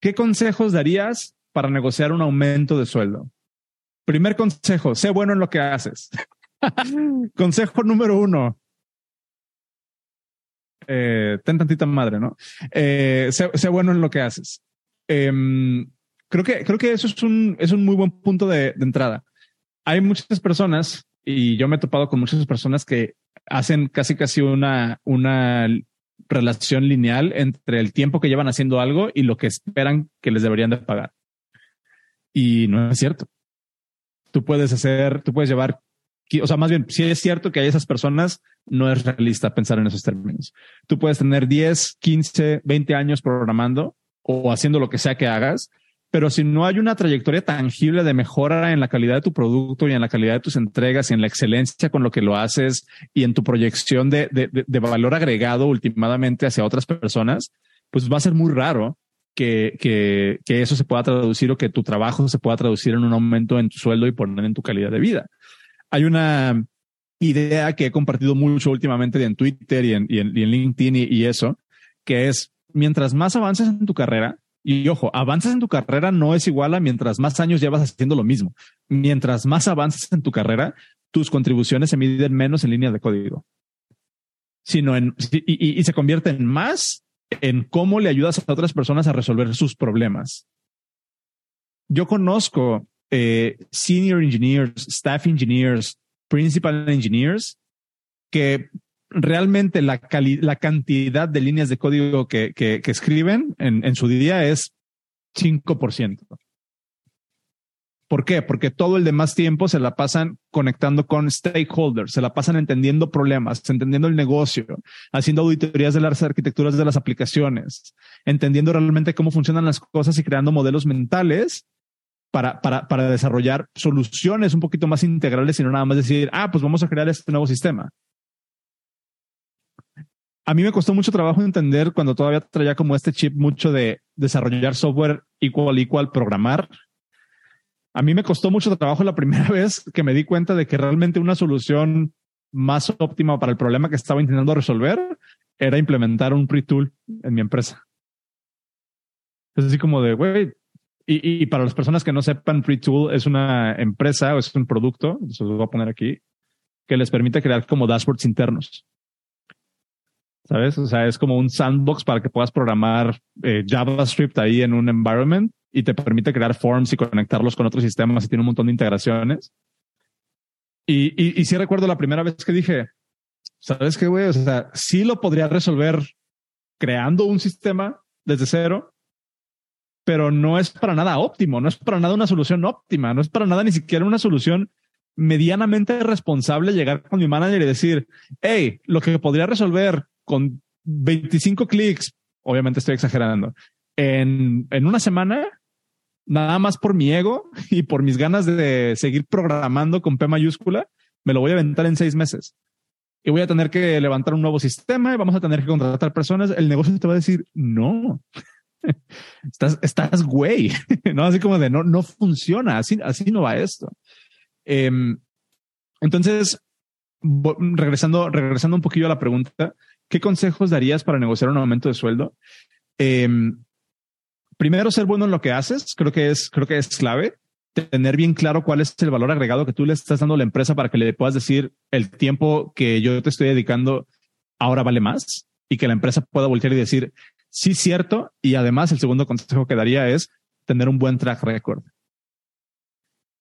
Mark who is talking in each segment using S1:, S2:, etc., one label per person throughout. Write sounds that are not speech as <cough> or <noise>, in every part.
S1: ¿Qué consejos darías para negociar un aumento de sueldo? Primer consejo, sé bueno en lo que haces. <laughs> consejo número uno. Eh, ten tantita madre, ¿no? Eh, sé, bueno en lo que haces. Em, creo que creo que eso es un, es un muy buen punto de, de entrada. Hay muchas personas y yo me he topado con muchas personas que hacen casi casi una, una relación lineal entre el tiempo que llevan haciendo algo y lo que esperan que les deberían de pagar. Y no es cierto. Tú puedes hacer, tú puedes llevar, o sea, más bien, si es cierto que hay esas personas, no es realista pensar en esos términos. Tú puedes tener 10, 15, 20 años programando o haciendo lo que sea que hagas, pero si no hay una trayectoria tangible de mejora en la calidad de tu producto y en la calidad de tus entregas y en la excelencia con lo que lo haces y en tu proyección de, de, valor agregado últimamente hacia otras personas, pues va a ser muy raro que, que, eso se pueda traducir o que tu trabajo se pueda traducir en un aumento en tu sueldo y poner en tu calidad de vida. Hay una idea que he compartido mucho últimamente en Twitter y en, y en, LinkedIn y, y eso, que es mientras más avances en tu carrera, y ojo, avances en tu carrera no es igual a mientras más años llevas haciendo lo mismo. Mientras más avances en tu carrera, tus contribuciones se miden menos en línea de código, sino en y, se convierten más en cómo le ayudas a otras personas a resolver sus problemas. Yo conozco eh, senior engineers, staff engineers, principal engineers que realmente la, la cantidad de líneas de código que, escriben en, su día es 5%. ¿Por qué? Porque todo el demás tiempo se la pasan conectando con stakeholders, se la pasan entendiendo problemas, entendiendo el negocio, haciendo auditorías de las arquitecturas de las aplicaciones, entendiendo realmente cómo funcionan las cosas y creando modelos mentales para, para desarrollar soluciones un poquito más integrales y no nada más decir, ah, pues vamos a crear este nuevo sistema a mí me costó mucho trabajo entender cuando todavía traía como este chip mucho de desarrollar software igual igual programar. A mí me costó mucho trabajo la primera <laughs> vez que me di cuenta de que realmente una solución más óptima para el problema que estaba intentando resolver era implementar un pre-tool en mi empresa. Es así como de, güey, y, para las personas que no sepan, pre-tool es una empresa o es un producto, eso lo voy a poner aquí, que les permite crear como dashboards internos. ¿Sabes? O sea, es como un sandbox para que puedas programar eh, JavaScript ahí en un environment y te permite crear forms y conectarlos con otros sistemas y tiene un montón de integraciones. Y, y, y sí recuerdo la primera vez que dije, ¿sabes qué, güey? O sea, sí lo podría resolver creando un sistema desde cero, pero no es para nada óptimo, no es para nada una solución óptima, no es para nada ni siquiera una solución medianamente responsable llegar con mi manager y decir, hey, lo que podría resolver con 25 clics, obviamente estoy exagerando, en, en una semana, nada más por mi ego <laughs> y por mis ganas de seguir programando con P mayúscula, me lo voy a aventar en seis meses. Y voy a tener que levantar un nuevo sistema y vamos a tener que contratar personas. El negocio te va a decir, no, <laughs> estás, estás güey, <laughs> no así como de no, no funciona, así, así no va esto. Em, entonces, regresando, regresando un poquillo a la pregunta, ¿qué consejos darías para negociar un aumento de sueldo? Em, primero, ser bueno en lo que haces, creo que es, creo que es clave. Tener bien claro cuál es el valor agregado que tú le estás dando a la empresa para que le puedas decir el tiempo que yo te estoy dedicando ahora vale más y que la empresa pueda voltear y decir sí, cierto. Y además, el segundo consejo que daría es tener un buen track record.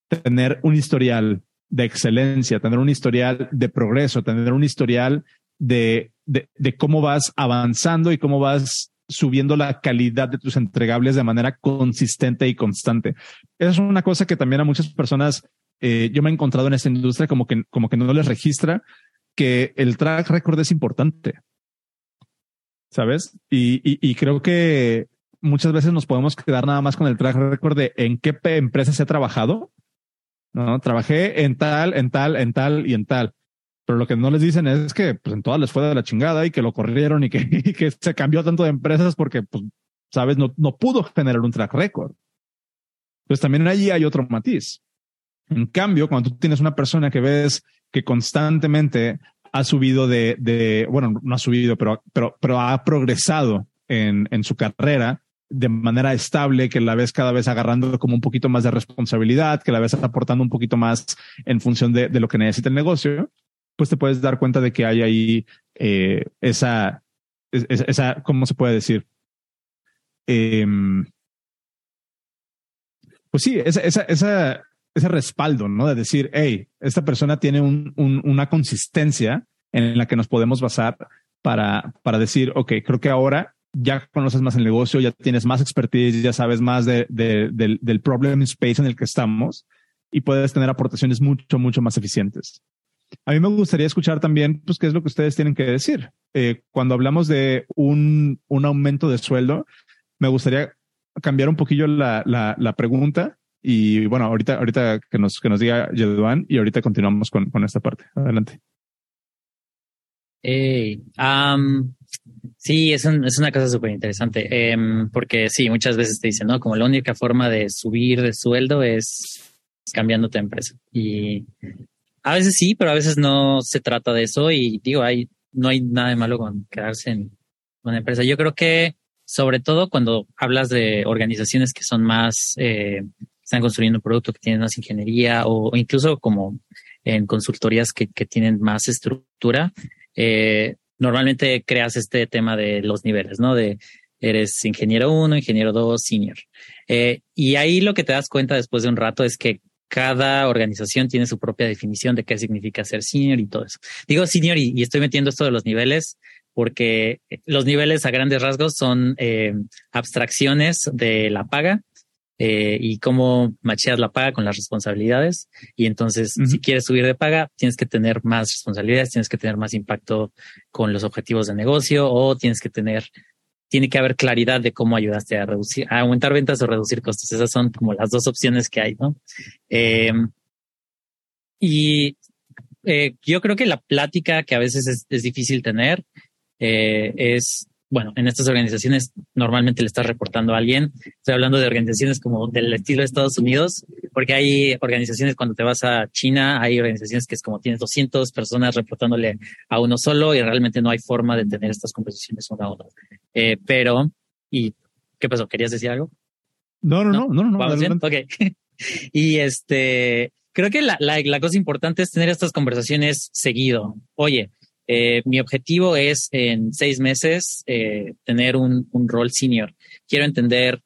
S1: Tener un historial de excelencia, tener un historial de progreso, tener un historial de, de, cómo vas avanzando y cómo vas subiendo la calidad de tus entregables de manera consistente y constante. Esa es una cosa que también a muchas personas eh, yo me he encontrado en esta industria como que, como que no les registra que el track record es importante. ¿Sabes? Y, y, y creo que muchas veces nos podemos quedar nada más con el track record de en qué empresas he trabajado. No, trabajé en tal, en tal, en tal y en tal. Pero lo que no les dicen es que pues, en todas les fue de la chingada y que lo corrieron y que, <laughs> que se cambió tanto de empresas porque, pues, sabes, no, no pudo generar un track record. Pues también allí hay otro matiz. En cambio, cuando tú tienes una persona que ves que constantemente ha subido de, de bueno, no ha subido, pero, pero, pero ha progresado en, en su carrera de manera estable, que la ves cada vez agarrando como un poquito más de responsabilidad, que la ves aportando un poquito más en función de, lo que necesita el negocio, pues te puedes dar cuenta de que hay ahí eh, esa, esa, ¿cómo se puede decir? Em, pues sí, esa, esa, esa, ese respaldo, ¿no? De decir, hey, esta persona tiene un, una consistencia en la que nos podemos basar para, para decir, ok, creo que ahora ya conoces más el negocio, ya tienes más expertise, ya sabes más de, del, del problem space en el que estamos y puedes tener aportaciones mucho, mucho más eficientes. A mí me gustaría escuchar también, pues, qué es lo que ustedes tienen que decir. Eh, cuando hablamos de un, un, aumento de sueldo, me gustaría cambiar un poquillo la, la, la, pregunta y bueno, ahorita, ahorita que nos, que nos diga Yeduan y ahorita continuamos con, con esta parte. Adelante.
S2: Hey, sí, es, es una cosa súper interesante, em, porque sí, muchas veces te dicen, ¿no? Como la única forma de subir de sueldo es cambiando tu empresa. Y a veces sí, pero a veces no se trata de eso y digo, hay, no hay nada de malo con quedarse en una empresa. Yo creo que sobre todo cuando hablas de organizaciones que son más, eh, están construyendo un producto que tienen más ingeniería o, incluso como en consultorías que, que tienen más estructura, eh, normalmente creas este tema de los niveles, ¿no? De eres ingeniero uno, ingeniero dos, senior. Eh, y ahí lo que te das cuenta después de un rato es que cada organización tiene su propia definición de qué significa ser senior y todo eso. Digo senior y, estoy metiendo esto de los niveles porque los niveles a grandes rasgos son eh, abstracciones de la paga eh, y cómo macheas la paga con las responsabilidades. Y entonces, si quieres subir de paga, tienes que tener más responsabilidades, tienes que tener más impacto con los objetivos de negocio o tienes que tener, tiene que haber claridad de cómo ayudaste a reducir, a aumentar ventas o reducir costos. Esas son como las dos opciones que hay, ¿no? Eh, y eh, yo creo que la plática que a veces es, es difícil tener es bueno, en estas organizaciones normalmente le estás reportando a alguien. Estoy hablando de organizaciones como del estilo de Estados Unidos, porque hay organizaciones cuando te vas a China, hay organizaciones que es como tienes 200 personas reportándole a uno solo y realmente no hay forma de tener estas conversaciones uno a uno. Eh, pero, ¿y qué pasó? ¿Querías decir algo?
S1: No, no, no, no, no.
S2: ¿Vamos bien? Ok. <laughs> y este, creo que la, la, la cosa importante es tener estas conversaciones seguido. Oye, eh, mi objetivo es en seis meses eh, tener un, un, rol senior. Quiero entender,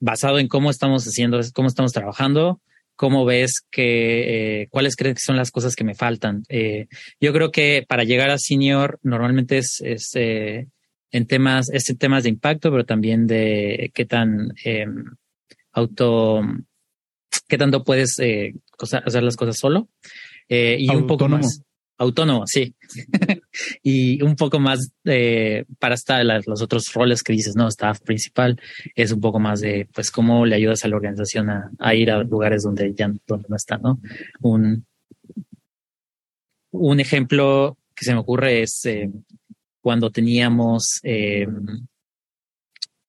S2: basado en cómo estamos haciendo, cómo estamos trabajando, cómo ves que, eh, cuáles crees que son las cosas que me faltan. Eh, yo creo que para llegar a senior normalmente es, es eh, en temas, es en temas de impacto, pero también de qué tan em, auto, qué tanto puedes hacer las cosas solo. y un poco más autónomo, sí. <laughs> y un poco más de, para estar los otros roles que dices, no, staff principal, es un poco más de, pues, cómo le ayudas a la organización a, ir a lugares donde ya donde no está, ¿no? Un, un ejemplo que se me ocurre es eh, cuando teníamos, eh,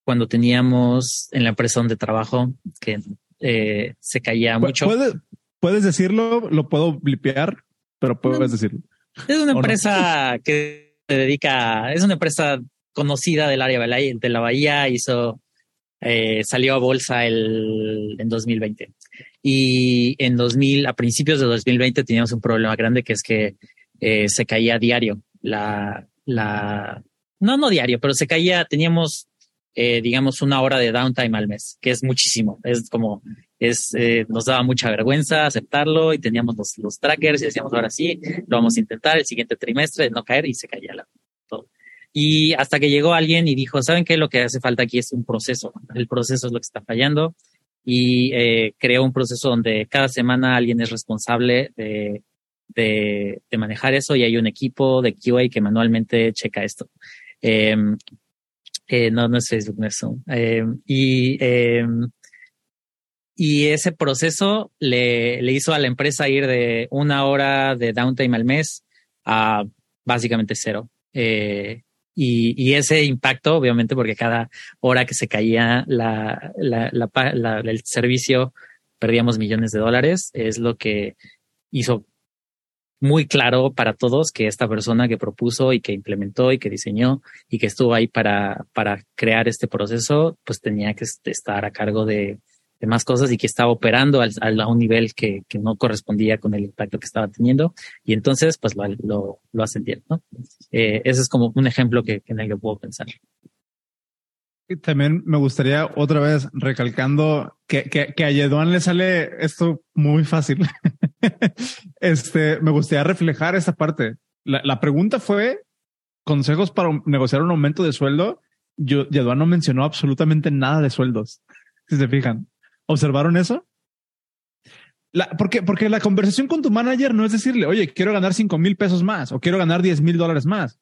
S2: cuando teníamos en la empresa donde trabajo, que eh, se caía mucho.
S1: ¿Puedes, ¿Puedes decirlo? ¿Lo puedo blipear? Pero puedes decirlo.
S2: Es una empresa que se dedica, es una empresa conocida del área de la bahía, hizo, eh, salió a bolsa el, en 2020. Y en 2000, a principios de 2020 teníamos un problema grande que es que eh, se caía diario la, la, no, no diario, pero se caía, teníamos, eh, digamos, una hora de downtime al mes, que es muchísimo. Es como es, eh, nos daba mucha vergüenza aceptarlo y teníamos los, los, trackers y decíamos, ahora sí, lo vamos a intentar el siguiente trimestre, no caer y se caía la, todo. Y hasta que llegó alguien y dijo, ¿saben qué? Lo que hace falta aquí es un proceso. El proceso es lo que está fallando y eh, creó un proceso donde cada semana alguien es responsable de, de, de, manejar eso y hay un equipo de QA que manualmente checa esto. Eh, eh, no, no es Facebook, no es Zoom. Eh, y eh, y ese proceso le, le hizo a la empresa ir de una hora de downtime al mes a básicamente cero. Eh, y, y, ese impacto, obviamente, porque cada hora que se caía la, la, la, el servicio, perdíamos millones de dólares, es lo que hizo muy claro para todos que esta persona que propuso y que implementó y que diseñó y que estuvo ahí para, para crear este proceso, pues tenía que estar a cargo de, de más cosas y que estaba operando a un nivel que, no correspondía con el impacto que estaba teniendo. Y entonces, pues lo, lo, lo ascendieron, ¿no? Eh, ese es como un ejemplo que, en el que puedo pensar.
S1: También me gustaría otra vez recalcando que, que, que a Yeduan le sale esto muy fácil. <laughs> este, me gustaría reflejar esta parte. La, la, pregunta fue consejos para negociar un aumento de sueldo. Yo, Yeduan no mencionó absolutamente nada de sueldos. Si se fijan, ¿observaron eso? La, porque, porque la conversación con tu manager no es decirle, oye, quiero ganar cinco mil pesos más o quiero ganar 10 mil dólares más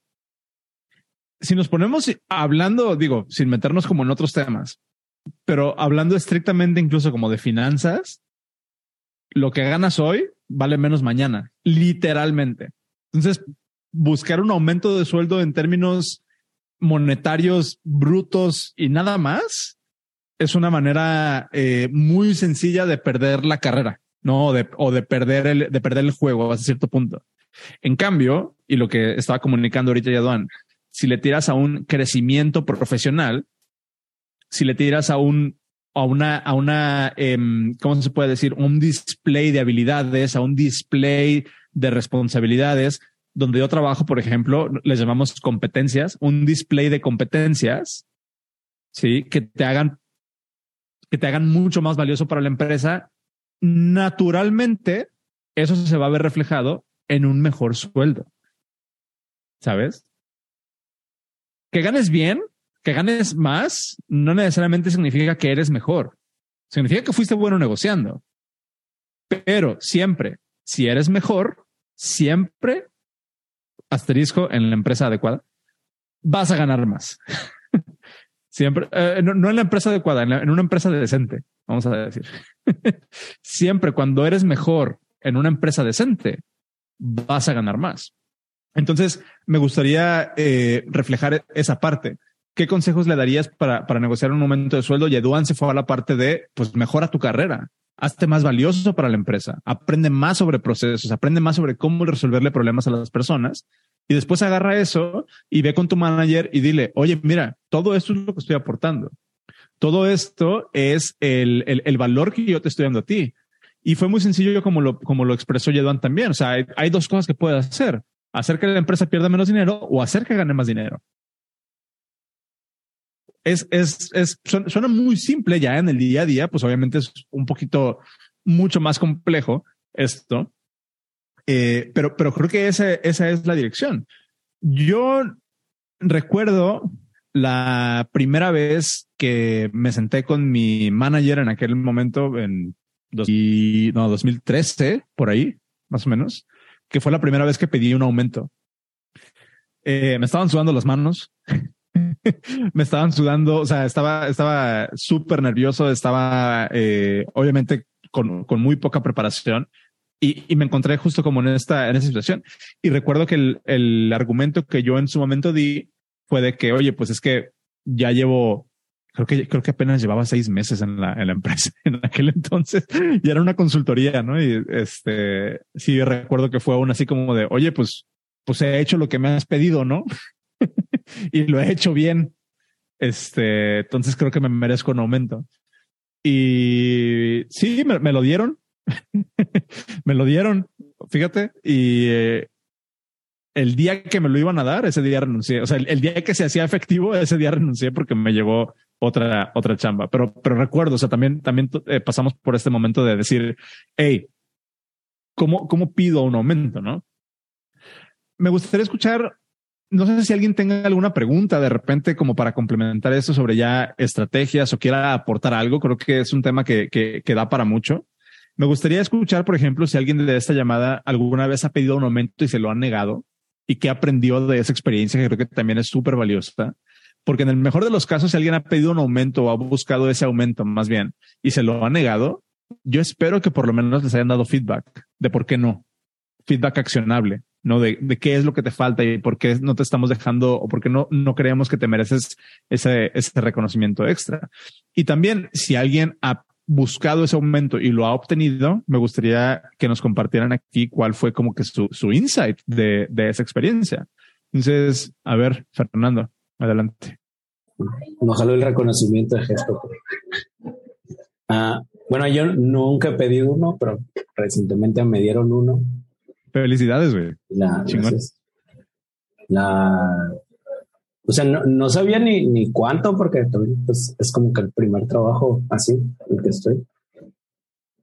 S1: si nos ponemos hablando, digo, sin meternos como en otros temas, pero hablando estrictamente incluso como de finanzas, lo que ganas hoy vale menos mañana, literalmente. Entonces, buscar un aumento de sueldo en términos monetarios brutos y nada más es una manera eh, muy sencilla de perder la carrera, no de, o de perder el de perder el juego a cierto punto. En cambio, y lo que estaba comunicando ahorita Yaduan, si le tiras a un crecimiento profesional, si le tiras a un a una, a una, em, ¿cómo se puede decir? Un display de habilidades, a un display de responsabilidades, donde yo trabajo, por ejemplo, les llamamos competencias, un display de competencias, sí, que te hagan, que te hagan mucho más valioso para la empresa. Naturalmente, eso se va a ver reflejado en un mejor sueldo. ¿Sabes? que ganes bien, que ganes más, no necesariamente significa que eres mejor. Significa que fuiste bueno negociando. Pero siempre, si eres mejor, siempre, asterisco en la empresa adecuada, vas a ganar más. <laughs> siempre, eh, no, en la empresa adecuada, en, en una empresa decente, vamos a decir. <laughs> siempre cuando eres mejor en una empresa decente, vas a ganar más. Entonces, me gustaría eh, reflejar esa parte. ¿Qué consejos le darías para, para negociar un aumento de sueldo? Y Eduan se fue a la parte de, pues mejora tu carrera, hazte más valioso para la empresa, aprende más sobre procesos, aprende más sobre cómo resolverle problemas a las personas. Y después agarra eso y ve con tu manager y dile, oye, mira, todo esto es lo que estoy aportando. Todo esto es el, el, el valor que yo te estoy dando a ti. Y fue muy sencillo como lo, como lo expresó Yeduan también. O sea, hay, hay dos cosas que puedes hacer hacer que la empresa pierda menos dinero o hacer que gane más dinero. Es, es, es, suena muy simple ya en el día a día, pues obviamente es un poquito mucho más complejo esto, eh, pero, pero creo que esa, esa es la dirección. Yo recuerdo la primera vez que me senté con mi manager en aquel momento, en no, 2013, por ahí, más o menos, que fue la primera vez que pedí un aumento. Eh, me estaban sudando las manos. <laughs> <laughs> me estaban sudando, o sea, estaba, estaba súper nervioso, estaba eh, obviamente con, con, muy poca preparación y, y, me encontré justo como en esta, en esa situación. Y recuerdo que el, el argumento que yo en su momento di fue de que, oye, pues es que ya llevo creo que, creo que apenas llevaba seis meses en la, en la empresa <laughs> en aquel entonces y era una consultoría, ¿no? Y este, sí recuerdo que fue aún así como de, oye, pues, pues he hecho lo que me has pedido, ¿no? Y lo he hecho bien. Este, entonces creo que me merezco un aumento. Y sí, me, lo dieron. <laughs> me lo dieron, fíjate. Y eh, el día que me lo iban a dar, ese día renuncié. O sea, el, día que se hacía efectivo, ese día renuncié porque me llevó otra, otra chamba. Pero, pero recuerdo, o sea, también, también eh, pasamos por este momento de decir, hey, ¿cómo, ¿cómo pido un aumento? No me gustaría escuchar. No sé si alguien tenga alguna pregunta de repente como para complementar eso sobre ya estrategias o quiera aportar algo. Creo que es un tema que, que, da para mucho. Me gustaría escuchar, por ejemplo, si alguien de esta llamada alguna vez ha pedido un aumento y se lo ha negado y qué aprendió de esa experiencia, que creo que también es súper valiosa porque en el mejor de los casos, si alguien ha pedido un aumento o ha buscado ese aumento más bien y se lo ha negado, yo espero que por lo menos les hayan dado feedback de por qué no. Feedback accionable, ¿no? De, de qué es lo que te falta y por qué no te estamos dejando o por qué no, no creemos que te mereces ese, ese reconocimiento extra. Y también si alguien ha buscado ese aumento y lo ha obtenido, me gustaría que nos compartieran aquí cuál fue como que su, su insight de, de esa experiencia. Entonces, a ver, Fernando, adelante.
S3: Ojalá el reconocimiento de gesto. Ah, bueno, yo nunca he pedido uno, pero recientemente me dieron uno.
S1: Felicidades, güey.
S3: La, la, o sea, no, no sabía ni, ni cuánto, porque pues, es como que el primer trabajo así, el que estoy.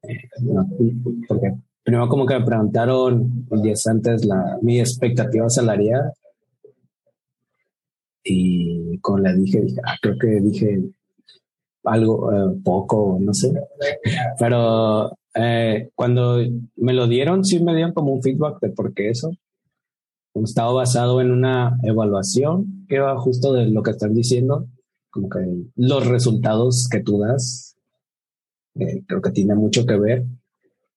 S3: Eh, porque primero como que me preguntaron días antes la, mi expectativa salarial y con la dije, dije ah, creo que dije algo eh, poco, no sé. <laughs> Pero eh, cuando me lo dieron, sí me dieron como un feedback de por qué eso. Estaba basado en una evaluación que va justo de lo que están diciendo, como que los resultados que tú das, eh, creo que tiene mucho que ver.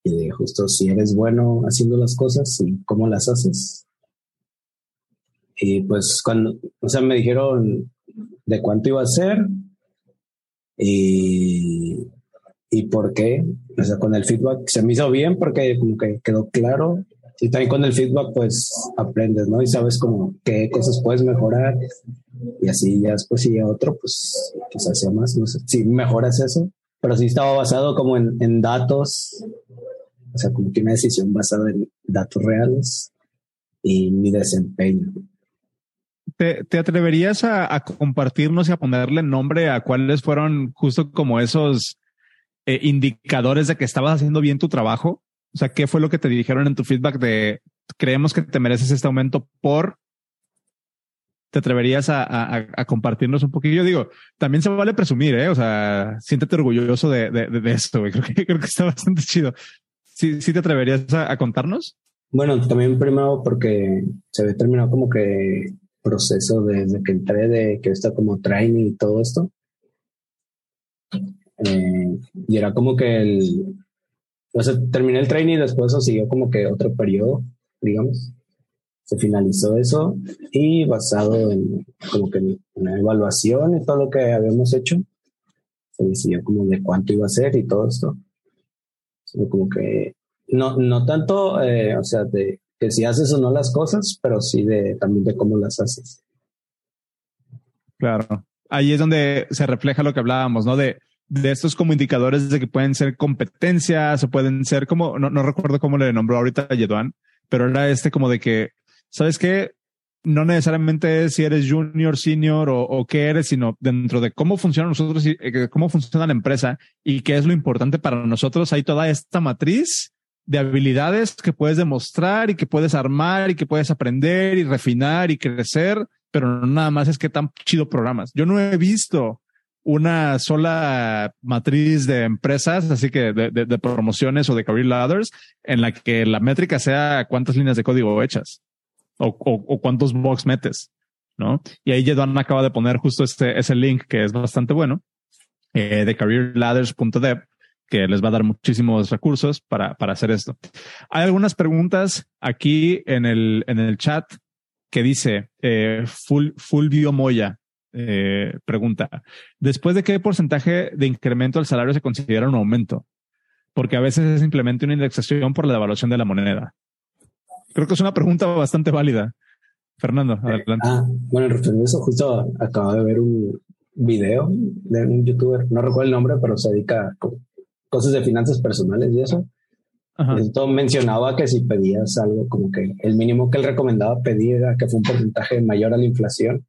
S3: Y de justo si eres bueno haciendo las cosas y cómo las haces. Y pues cuando, o sea, me dijeron de cuánto iba a ser, y, y por qué. O sea, con el feedback se me hizo bien porque como que quedó claro. Y también con el feedback pues aprendes, ¿no? Y sabes como qué cosas puedes mejorar. Y así ya después si otro, pues quizás sea más, no sé, si mejoras eso. Pero sí estaba basado como en, en datos. O sea, como que una decisión basada en datos reales y mi desempeño.
S1: ¿Te, atreverías a, compartirnos y a ponerle nombre a cuáles fueron justo como esos eh, indicadores de que estabas haciendo bien tu trabajo? O sea, ¿qué fue lo que te dijeron en tu feedback de creemos que te mereces este aumento por ¿Te atreverías a, compartirnos un poquillo? Digo, también se vale presumir, ¿eh? O sea, siéntete orgulloso de, esto, <laughs> Creo que, creo que está bastante chido. ¿Sí, sí te atreverías a, contarnos?
S3: Bueno, también primero porque se ve terminado como que proceso desde que entré, de que está como training y todo esto. Eh, y era como que el, o sea, terminé el training y después eso siguió como que otro periodo, digamos. Se finalizó eso y basado en como que una evaluación y todo lo que habíamos hecho, se decidió como de cuánto iba a ser y todo esto. como que no, no tanto, eh, o sea, de que si haces o no las cosas, pero sí de también de cómo las haces.
S1: Claro. Ahí es donde se refleja lo que hablábamos, ¿no? De, de estos como indicadores de que pueden ser competencias o pueden ser como, no, no recuerdo cómo le nombró ahorita a Yeduan, pero era este como de que, ¿sabes qué? No necesariamente es si eres junior, senior o, o qué eres, sino dentro de cómo funciona nosotros y eh, cómo funciona la empresa y qué es lo importante para nosotros. Hay toda esta matriz de habilidades que puedes demostrar y que puedes armar y que puedes aprender y refinar y crecer, pero nada más es que tan chido programas. Yo no he visto una sola matriz de empresas, así que de, promociones o de career ladders, en la que la métrica sea cuántas líneas de código hechas o, o, cuántos box metes, ¿no? Y ahí Jedon acaba de poner justo este, ese link que es bastante bueno, eh, de careerladders.dev, que les va a dar muchísimos recursos para, para hacer esto. Hay algunas preguntas aquí en el, en el chat que dice eh, Full, Fulvio Moya. Eh, pregunta, ¿después de qué porcentaje de incremento del salario se considera un aumento? Porque a veces es simplemente una indexación por la devaluación de la moneda. Creo que es una pregunta bastante válida. Fernando, adelante.
S3: Ah, bueno, en eso, justo acabo de ver un video de un youtuber, no recuerdo el nombre, pero se dedica a cosas de finanzas personales y eso. Esto mencionaba que si pedías algo, como que el mínimo que él recomendaba pedir era que fue un porcentaje mayor a la inflación,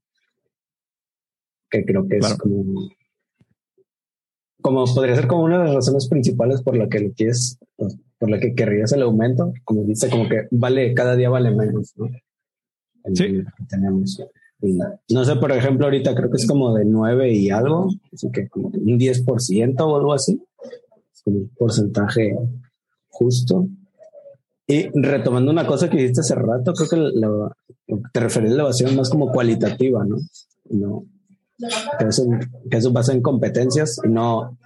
S3: que creo que es como, como podría ser como una de las razones principales por la que lo quieres, por la que querrías el aumento, como dice, como que vale, cada día vale menos, ¿no?
S1: sí.
S3: tenemos. no sé, por ejemplo, ahorita creo que es como de 9 y algo, así que como un 10% o algo así un porcentaje justo. Y retomando una cosa que dijiste hace rato, creo que te referías a la evasión más como cualitativa, ¿no? no que, eso, eso basa en competencias y no,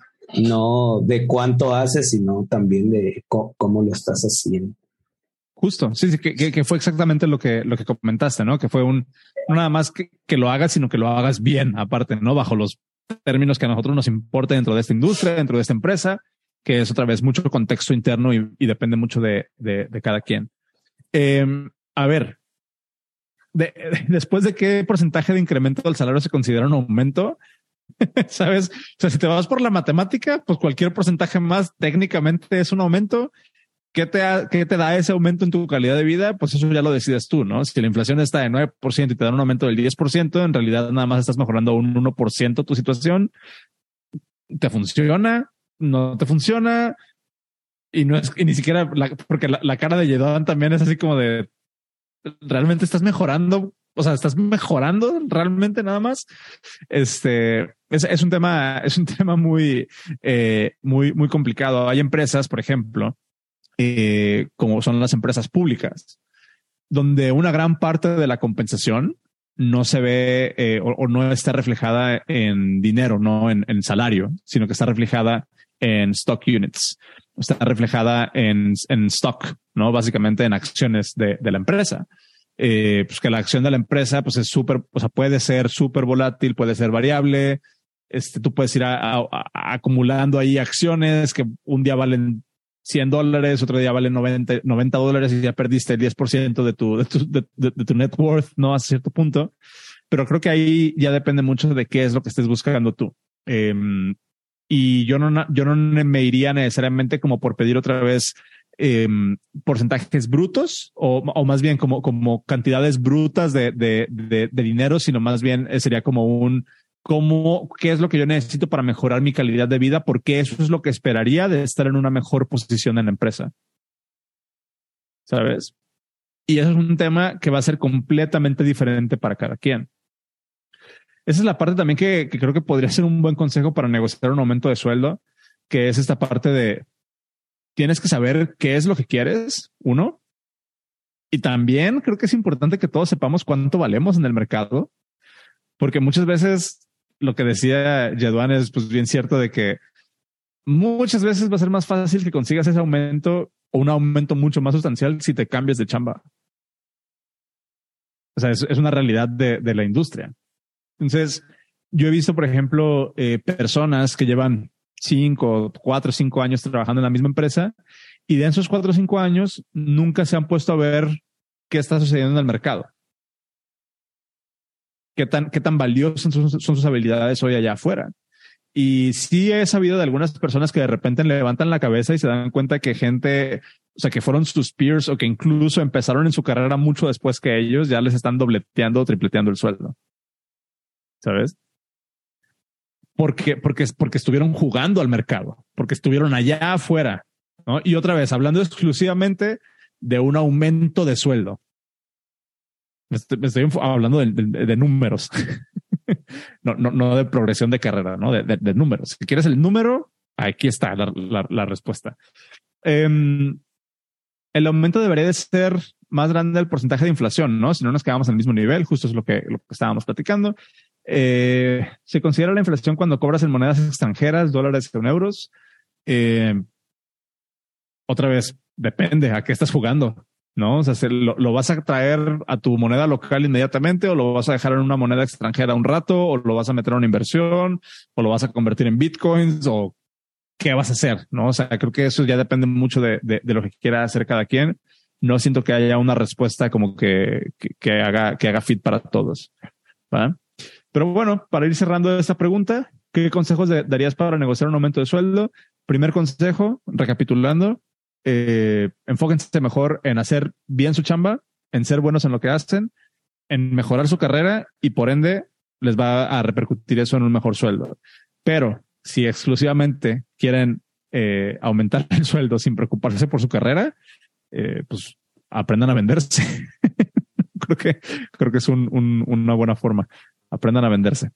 S3: no de cuánto haces, sino también de cómo lo estás haciendo.
S1: Justo, sí, sí, que, que, fue exactamente lo que, lo que comentaste, ¿no? Que fue un, no nada más que, que lo hagas, sino que lo hagas bien, aparte, ¿no? Bajo los términos que a nosotros nos importa dentro de esta industria, dentro de esta empresa, que es otra vez mucho contexto interno y, depende mucho de, cada quien. Em, a ver, después de qué porcentaje de incremento del salario se considera un aumento, <laughs> ¿sabes? O sea, si te vas por la matemática, pues cualquier porcentaje más técnicamente es un aumento. ¿Qué te, ¿Qué te da ese aumento en tu calidad de vida? Pues eso ya lo decides tú, ¿no? Si la inflación está de 9% y te da un aumento del 10%, en realidad nada más estás mejorando un 1% tu situación. ¿Te funciona? ¿No te funciona? Y no es y ni siquiera porque la, cara de Yedoan también es así como de realmente estás mejorando o sea, estás mejorando realmente nada más. Este es, un tema, <laughs> es un tema muy, eh, muy, muy complicado. Hay empresas, por ejemplo, eh, como son las empresas públicas, donde una gran parte de la compensación no se ve eh, o, no está reflejada en dinero, no en, salario, sino que está reflejada en stock units, está reflejada en, en stock, no básicamente en acciones de, de la empresa. Eh, pues que la acción de la empresa pues es súper, o sea, puede ser súper volátil, puede ser variable. Este, tú puedes ir acumulando ahí acciones que un día valen 100 dólares, otro día valen 90, 90 dólares y ya perdiste el 10% de tu, de tu, de, tu net worth, ¿no? A cierto punto. Pero creo que ahí ya depende mucho de qué es lo que estés buscando tú. Em, y yo no, yo no me iría necesariamente como por pedir otra vez Em, porcentajes brutos o, más bien como, como cantidades brutas de, de, dinero, sino más bien eh, sería como un cómo, qué es lo que yo necesito para mejorar mi calidad de vida, porque eso es lo que esperaría de estar en una mejor posición en la empresa. ¿Sabes? Y eso es un tema que va a ser completamente diferente para cada quien. Esa es la parte también que creo que podría ser un buen consejo para negociar un aumento de sueldo, que es esta parte de tienes que saber qué es lo que quieres, uno. Y también creo que es importante que todos sepamos cuánto valemos en el mercado, porque muchas veces lo que decía Yeduan es pues bien cierto de que muchas veces va a ser más fácil que consigas ese aumento o un aumento mucho más sustancial si te cambias de chamba. O sea, es, una realidad de, la industria. Entonces, yo he visto, por ejemplo, eh, personas que llevan cinco, cuatro cinco años trabajando en la misma empresa y de esos cuatro o cinco años nunca se han puesto a ver qué está sucediendo en el mercado. Qué tan, qué tan valiosas son, sus habilidades hoy allá afuera. Y sí he sabido de algunas personas que de repente levantan la cabeza y se dan cuenta que gente, o sea, que fueron sus peers o que incluso empezaron en su carrera mucho después que ellos, ya les están dobleteando o tripleteando el sueldo. ¿Sabes? porque, porque, porque estuvieron jugando al mercado, porque estuvieron allá afuera. ¿no? Y otra vez, hablando exclusivamente de un aumento de sueldo. Me estoy, hablando de, números, <laughs> no, no, no, de progresión de carrera, no de, de, números. Si quieres el número, aquí está la, la, respuesta. Em, el aumento debería de ser más grande el porcentaje de inflación, ¿no? Si no nos quedamos al mismo nivel, justo es lo que, lo que estábamos platicando. Eh, se considera la inflación cuando cobras en monedas extranjeras, dólares o euros. Eh, otra vez, depende a qué estás jugando, ¿no? O sea, lo, vas a traer a tu moneda local inmediatamente o lo vas a dejar en una moneda extranjera un rato o lo vas a meter en una inversión o lo vas a convertir en bitcoins o qué vas a hacer, ¿no? O sea, creo que eso ya depende mucho de, lo que quiera hacer cada quien. No siento que haya una respuesta como que, haga, fit para todos. ¿va? Pero bueno, para ir cerrando esta pregunta, ¿qué consejos darías para negociar un aumento de sueldo? Primer consejo, recapitulando, eh, enfóquense mejor en hacer bien su chamba, en ser buenos en lo que hacen, en mejorar su carrera y por ende les va a repercutir eso en un mejor sueldo. Pero si exclusivamente quieren eh, aumentar el sueldo sin preocuparse por su carrera, eh, pues aprendan a venderse. <laughs> creo que creo que es una buena forma aprendan a venderse.